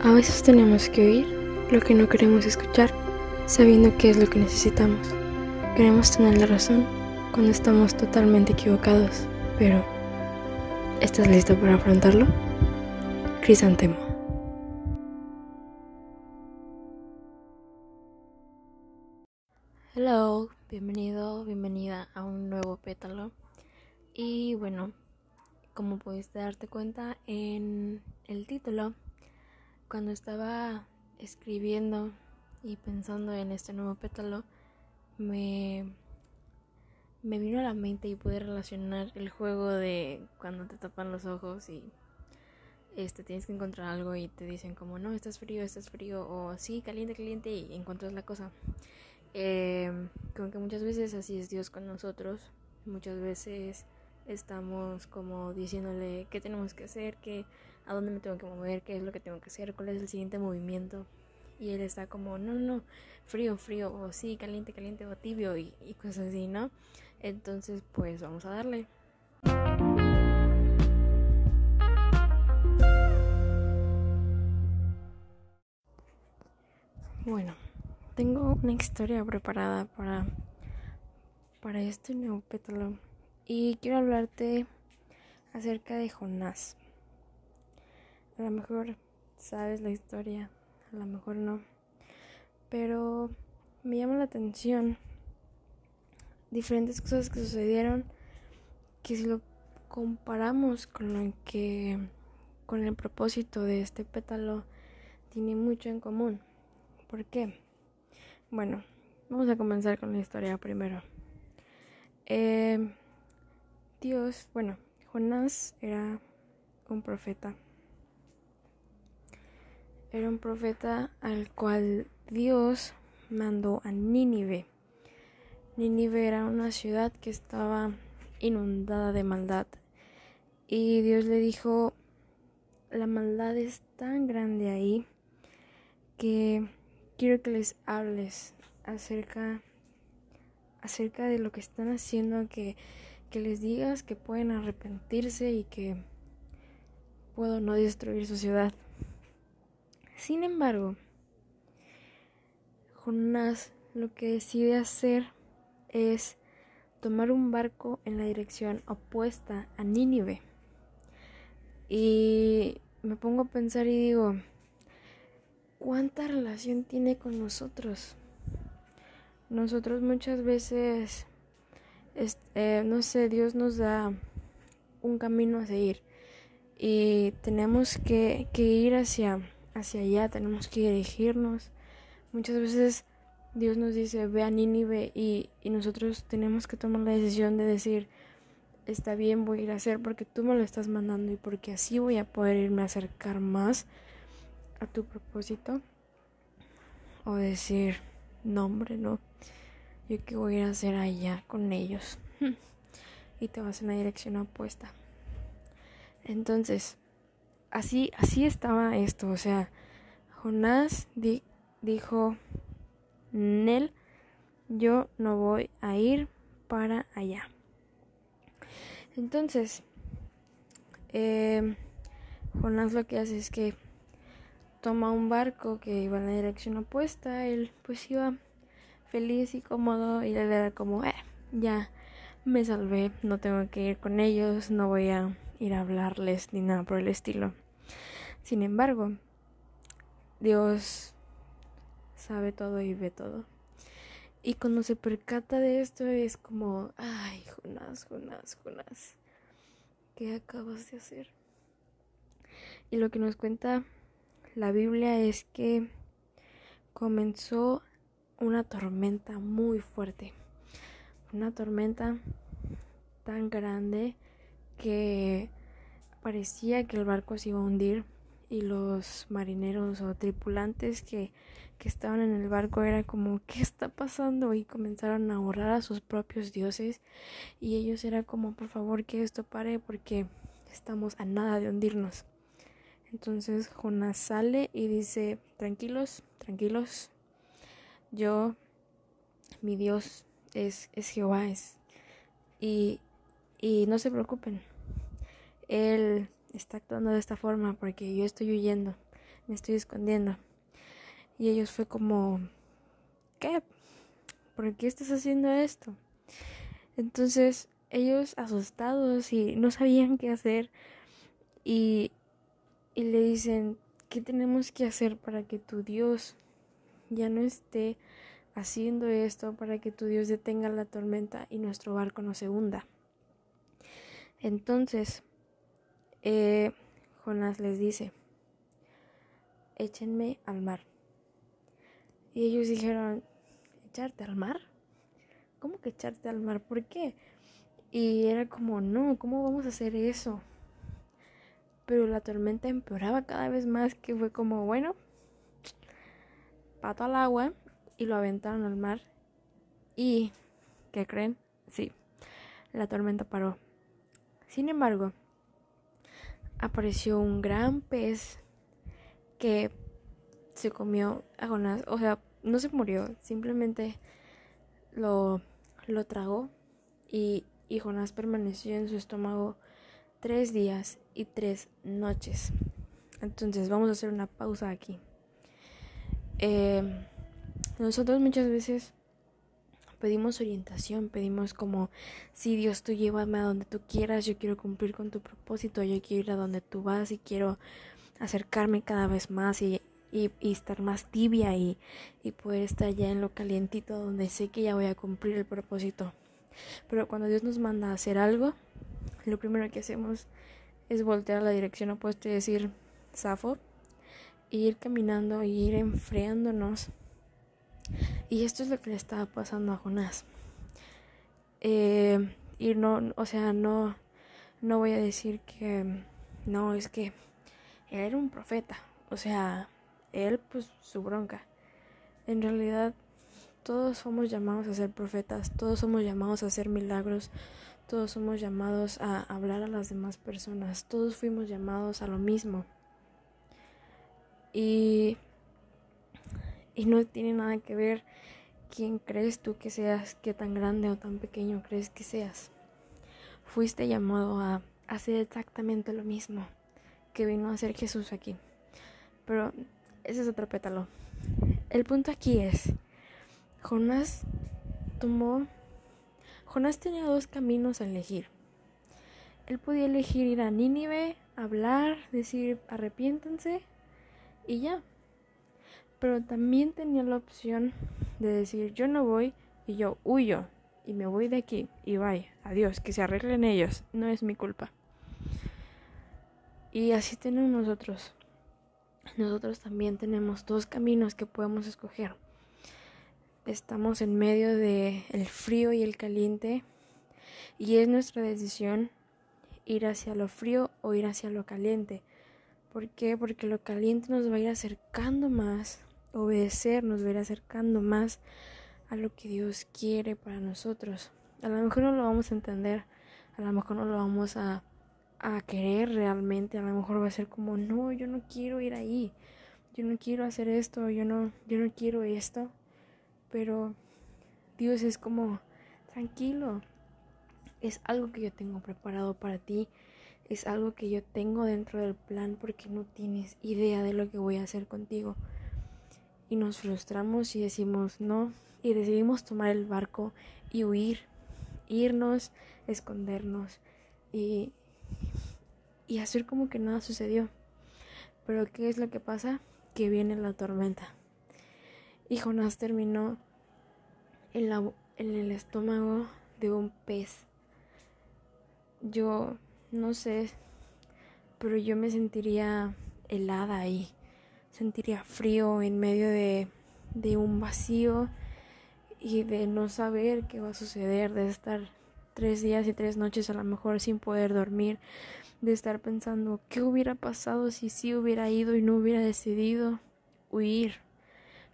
A veces tenemos que oír lo que no queremos escuchar, sabiendo qué es lo que necesitamos. Queremos tener la razón cuando estamos totalmente equivocados, pero ¿estás listo para afrontarlo? Crisantemo. Hello, bienvenido, bienvenida a un nuevo pétalo. Y bueno, como pudiste darte cuenta en el título, cuando estaba escribiendo y pensando en este nuevo pétalo, me, me vino a la mente y pude relacionar el juego de cuando te tapan los ojos y este tienes que encontrar algo y te dicen como no, estás frío, estás frío o sí, caliente, caliente y encuentras la cosa. Eh, como que muchas veces así es Dios con nosotros, muchas veces estamos como diciéndole qué tenemos que hacer, qué, a dónde me tengo que mover, qué es lo que tengo que hacer, cuál es el siguiente movimiento. Y él está como, no, no, frío, frío, o sí, caliente, caliente, o tibio, y, cosas así, ¿no? Entonces, pues vamos a darle. Bueno, tengo una historia preparada para, para este nuevo pétalo y quiero hablarte acerca de Jonás. A lo mejor sabes la historia, a lo mejor no, pero me llama la atención diferentes cosas que sucedieron que si lo comparamos con lo que con el propósito de este pétalo tiene mucho en común. ¿Por qué? Bueno, vamos a comenzar con la historia primero. Eh, Dios, bueno, Jonás era un profeta. Era un profeta al cual Dios mandó a Nínive. Nínive era una ciudad que estaba inundada de maldad. Y Dios le dijo, la maldad es tan grande ahí que quiero que les hables acerca acerca de lo que están haciendo que que les digas que pueden arrepentirse y que puedo no destruir su ciudad. Sin embargo, Jonás lo que decide hacer es tomar un barco en la dirección opuesta a Nínive. Y me pongo a pensar y digo, ¿cuánta relación tiene con nosotros? Nosotros muchas veces eh, no sé, Dios nos da un camino a seguir y tenemos que, ir hacia, hacia allá, tenemos que dirigirnos. Muchas veces Dios nos dice, ve a Nínive y, y nosotros tenemos que tomar la decisión de decir, está bien, voy a ir a hacer porque tú me lo estás mandando y porque así voy a poder irme a acercar más a tu propósito. O decir, no, hombre, no yo qué voy a hacer allá con ellos. y te vas en la dirección opuesta. Entonces, así, así estaba esto. O sea, Jonás dijo, Nel, yo no voy a ir para allá. Entonces, eh, Jonás lo que hace es que toma un barco que iba en la dirección opuesta. Él pues iba feliz y cómodo y era como, eh, ya me salvé, no tengo que ir con ellos, no voy a ir a hablarles ni nada por el estilo. Sin embargo, Dios sabe todo y ve todo. Y cuando se percata de esto es como, ay, Jonás, Jonás, Jonás, ¿qué acabas de hacer? Y lo que nos cuenta la Biblia es que comenzó una tormenta muy fuerte. Una tormenta tan grande que parecía que el barco se iba a hundir y los marineros o tripulantes que, que estaban en el barco era como ¿qué está pasando? y comenzaron a orar a sus propios dioses y ellos era como por favor que esto pare porque estamos a nada de hundirnos. Entonces Jonás sale y dice tranquilos, tranquilos, yo, mi Dios es, es Jehová, es, y, y no se preocupen, Él está actuando de esta forma porque yo estoy huyendo, me estoy escondiendo. Y ellos fue como, ¿qué? ¿Por qué estás haciendo esto? Entonces ellos asustados y no sabían qué hacer y, y le dicen, ¿qué tenemos que hacer para que tu Dios ya no esté haciendo esto, para que tu Dios detenga la tormenta y nuestro barco no se hunda? Entonces, eh, Jonás les dice, échenme al mar. Y ellos dijeron, ¿echarte al mar? ¿Cómo que echarte al mar? ¿Por qué? Y era como, no, ¿cómo vamos a hacer eso? Pero la tormenta empeoraba cada vez más, que fue como, bueno, pato al agua y lo aventaron al mar. Y, ¿qué creen? Sí, la tormenta paró. Sin embargo, apareció un gran pez que se comió a Jonás. O sea, no se murió, simplemente lo, lo tragó y, y Jonás permaneció en su estómago tres días y tres noches. Entonces vamos a hacer una pausa aquí. Eh, nosotros muchas veces pedimos orientación, pedimos como, si Dios tú llévame a donde tú quieras, yo quiero cumplir con tu propósito, yo quiero ir a donde tú vas y quiero acercarme cada vez más y, y, estar más tibia y, y poder estar ya en lo calientito donde sé que ya voy a cumplir el propósito. Pero cuando Dios nos manda a hacer algo, lo primero que hacemos es voltear la dirección opuesta y decir, Zafo, y ir caminando y ir enfriándonos. Y esto es lo que le estaba pasando a Jonás. Eh, y no, o sea, no, no voy a decir que no, es que él era un profeta. O sea, él, pues su bronca. En realidad, todos somos llamados a ser profetas, todos somos llamados a hacer milagros, todos somos llamados a hablar a las demás personas, todos fuimos llamados a lo mismo. Y, no tiene nada que ver quién crees tú que seas, qué tan grande o tan pequeño crees que seas. Fuiste llamado a hacer exactamente lo mismo que vino a hacer Jesús aquí. Pero ese es otro pétalo. El punto aquí es, Jonás tomó, Jonás tenía dos caminos a elegir. Él podía elegir ir a Nínive, hablar, decir arrepiéntanse y ya. Pero también tenía la opción de decir yo no voy y yo huyo y me voy de aquí y vaya, adiós, que se arreglen ellos, no es mi culpa. Y así tenemos nosotros. Nosotros también tenemos dos caminos que podemos escoger estamos en medio de el frío y el caliente y es nuestra decisión ir hacia lo frío o ir hacia lo caliente. ¿Por qué? Porque lo caliente nos va a ir acercando más, obedecer nos va a ir acercando más a lo que Dios quiere para nosotros. A lo mejor no lo vamos a entender, a lo mejor no lo vamos a, a querer realmente, a lo mejor va a ser como, no, yo no quiero ir ahí, yo no quiero hacer esto, yo no, yo no quiero esto pero Dios es como, tranquilo, es algo que yo tengo preparado para ti, es algo que yo tengo dentro del plan porque no tienes idea de lo que voy a hacer contigo. Y nos frustramos y decimos no, y decidimos tomar el barco y huir, irnos, escondernos y, y hacer como que nada sucedió. Pero ¿qué es lo que pasa? Que viene la tormenta. Y Jonás terminó en, la, en el estómago de un pez. Yo no sé, pero yo me sentiría helada ahí. Sentiría frío en medio de, de un vacío y de no saber qué va a suceder, de estar tres días y tres noches a lo mejor sin poder dormir, de estar pensando qué hubiera pasado si sí hubiera ido y no hubiera decidido huir.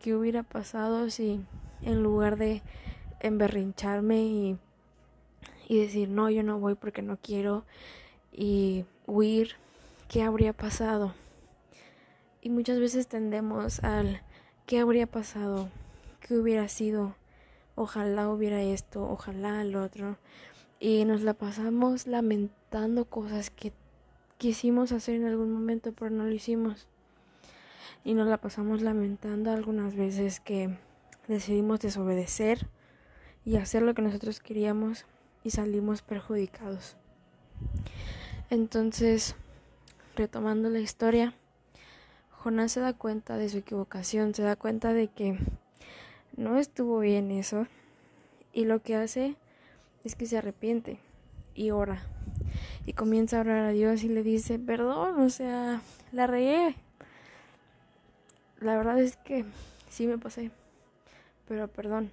¿Qué hubiera pasado si en lugar de emberrincharme y, y decir no, yo no voy porque no quiero y huir, qué habría pasado? Y muchas veces tendemos al qué habría pasado, qué hubiera sido, ojalá hubiera esto, ojalá el otro. Y nos la pasamos lamentando cosas que quisimos hacer en algún momento pero no lo hicimos. y nos la pasamos lamentando algunas veces que decidimos desobedecer y hacer lo que nosotros queríamos y salimos perjudicados. Entonces, retomando la historia, Jonás se da cuenta de su equivocación, se da cuenta de que no estuvo bien eso y lo que hace es que se arrepiente y ora y comienza a orar a Dios y le dice, perdón, o sea, la regué. La verdad es que sí me pasé, pero perdón.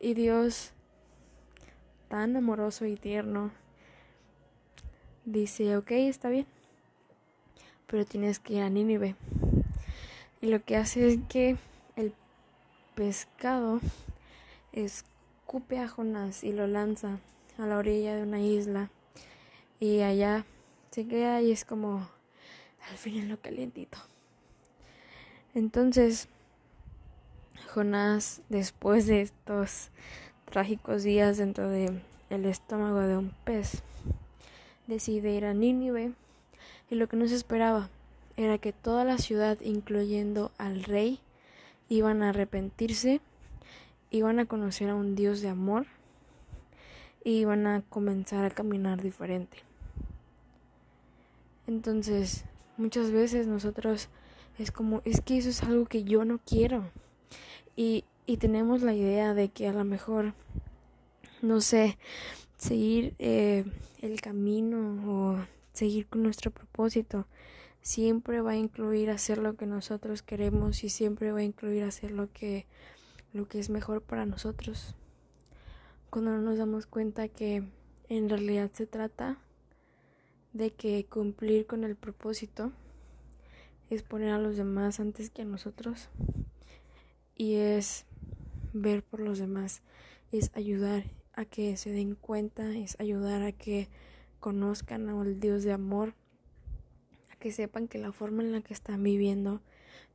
Y Dios, tan amoroso y tierno, dice, ok, está bien, pero tienes que ir a Nínive. Y lo que hace es que el pescado escupe a Jonás y lo lanza a la orilla de una isla. Y allá se queda y es como al fin lo calientito. Entonces, Jonás, después de estos trágicos días dentro de el estómago de un pez, decide ir a Nínive y lo que no se esperaba era que toda la ciudad, incluyendo al rey, iban a arrepentirse, iban a conocer a un Dios de amor y iban a comenzar a caminar diferente. Entonces, muchas veces nosotros es como, es que eso es algo que yo no quiero. Y, y tenemos la idea de que a lo mejor, no sé, seguir eh, el camino o seguir con nuestro propósito. Siempre va a incluir hacer lo que nosotros queremos y siempre va a incluir hacer lo que lo que es mejor para nosotros. Cuando no nos damos cuenta que en realidad se trata de que cumplir con el propósito es poner a los demás antes que a nosotros y es ver por los demás, es ayudar a que se den cuenta, es ayudar a que conozcan al Dios de amor, a que sepan que la forma en la que están viviendo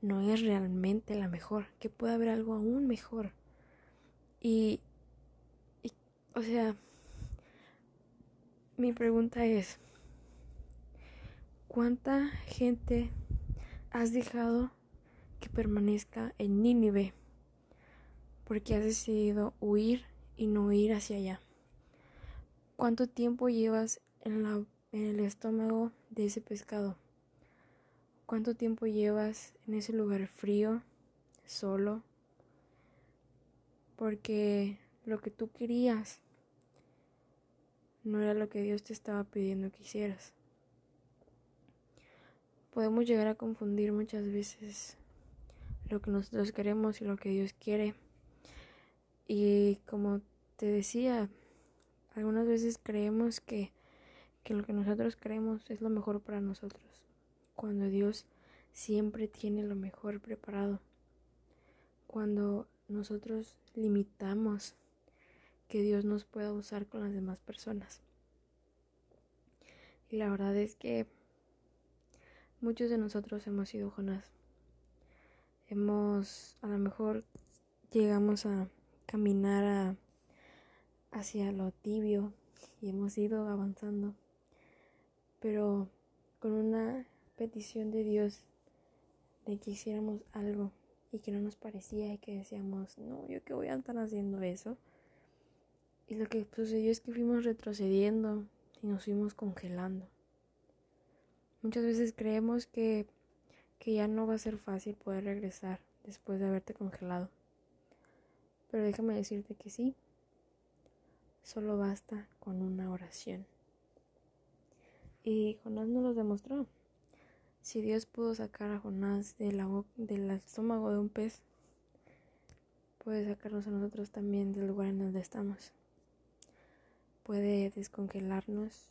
no es realmente la mejor, que puede haber algo aún mejor. Y, y o sea, mi pregunta es, ¿cuánta gente has dejado que permanezca en Nínive porque has decidido huir y no ir hacia allá. ¿Cuánto tiempo llevas en, la, en el estómago de ese pescado? ¿Cuánto tiempo llevas en ese lugar frío, solo? Porque lo que tú querías no era lo que Dios te estaba pidiendo que hicieras. Podemos llegar a confundir muchas veces lo que nosotros queremos y lo que Dios quiere. Y como te decía, algunas veces creemos que, que lo que nosotros creemos es lo mejor para nosotros, cuando Dios siempre tiene lo mejor preparado. Cuando nosotros limitamos que Dios nos pueda usar con las demás personas. Y la verdad es que muchos de nosotros hemos sido Jonás. Hemos, a lo mejor, llegamos a caminar hacia lo tibio y hemos ido avanzando, pero con una petición de Dios de que hiciéramos algo y que no nos parecía y que decíamos, no, yo qué voy a estar haciendo eso. Y lo que sucedió es que fuimos retrocediendo y nos fuimos congelando. Muchas veces creemos que, que ya no va a ser fácil poder regresar después de haberte congelado. Pero déjame decirte que sí, solo basta con una oración. Y Jonás nos lo demostró. Si Dios pudo sacar a Jonás del estómago de un pez, puede sacarnos a nosotros también del lugar en donde estamos. Puede descongelarnos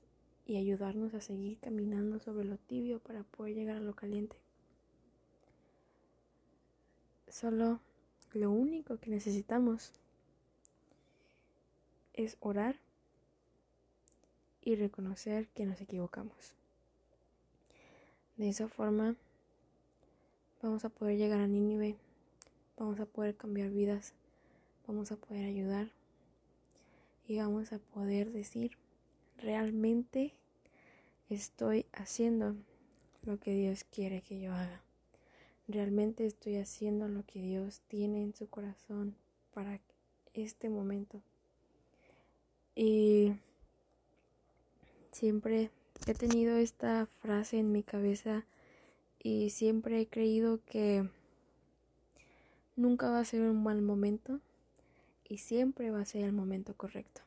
y ayudarnos a seguir caminando sobre lo tibio para poder llegar a lo caliente. Solo lo único que necesitamos es orar y reconocer que nos equivocamos. De esa forma vamos a poder llegar a Nínive, vamos a poder cambiar vidas, vamos a poder ayudar y vamos a poder decir, realmente estoy haciendo lo que Dios quiere que yo haga. Realmente estoy haciendo lo que Dios tiene en su corazón para este momento. Y siempre he tenido esta frase en mi cabeza y siempre he creído que nunca va a ser un mal momento y siempre va a ser el momento correcto.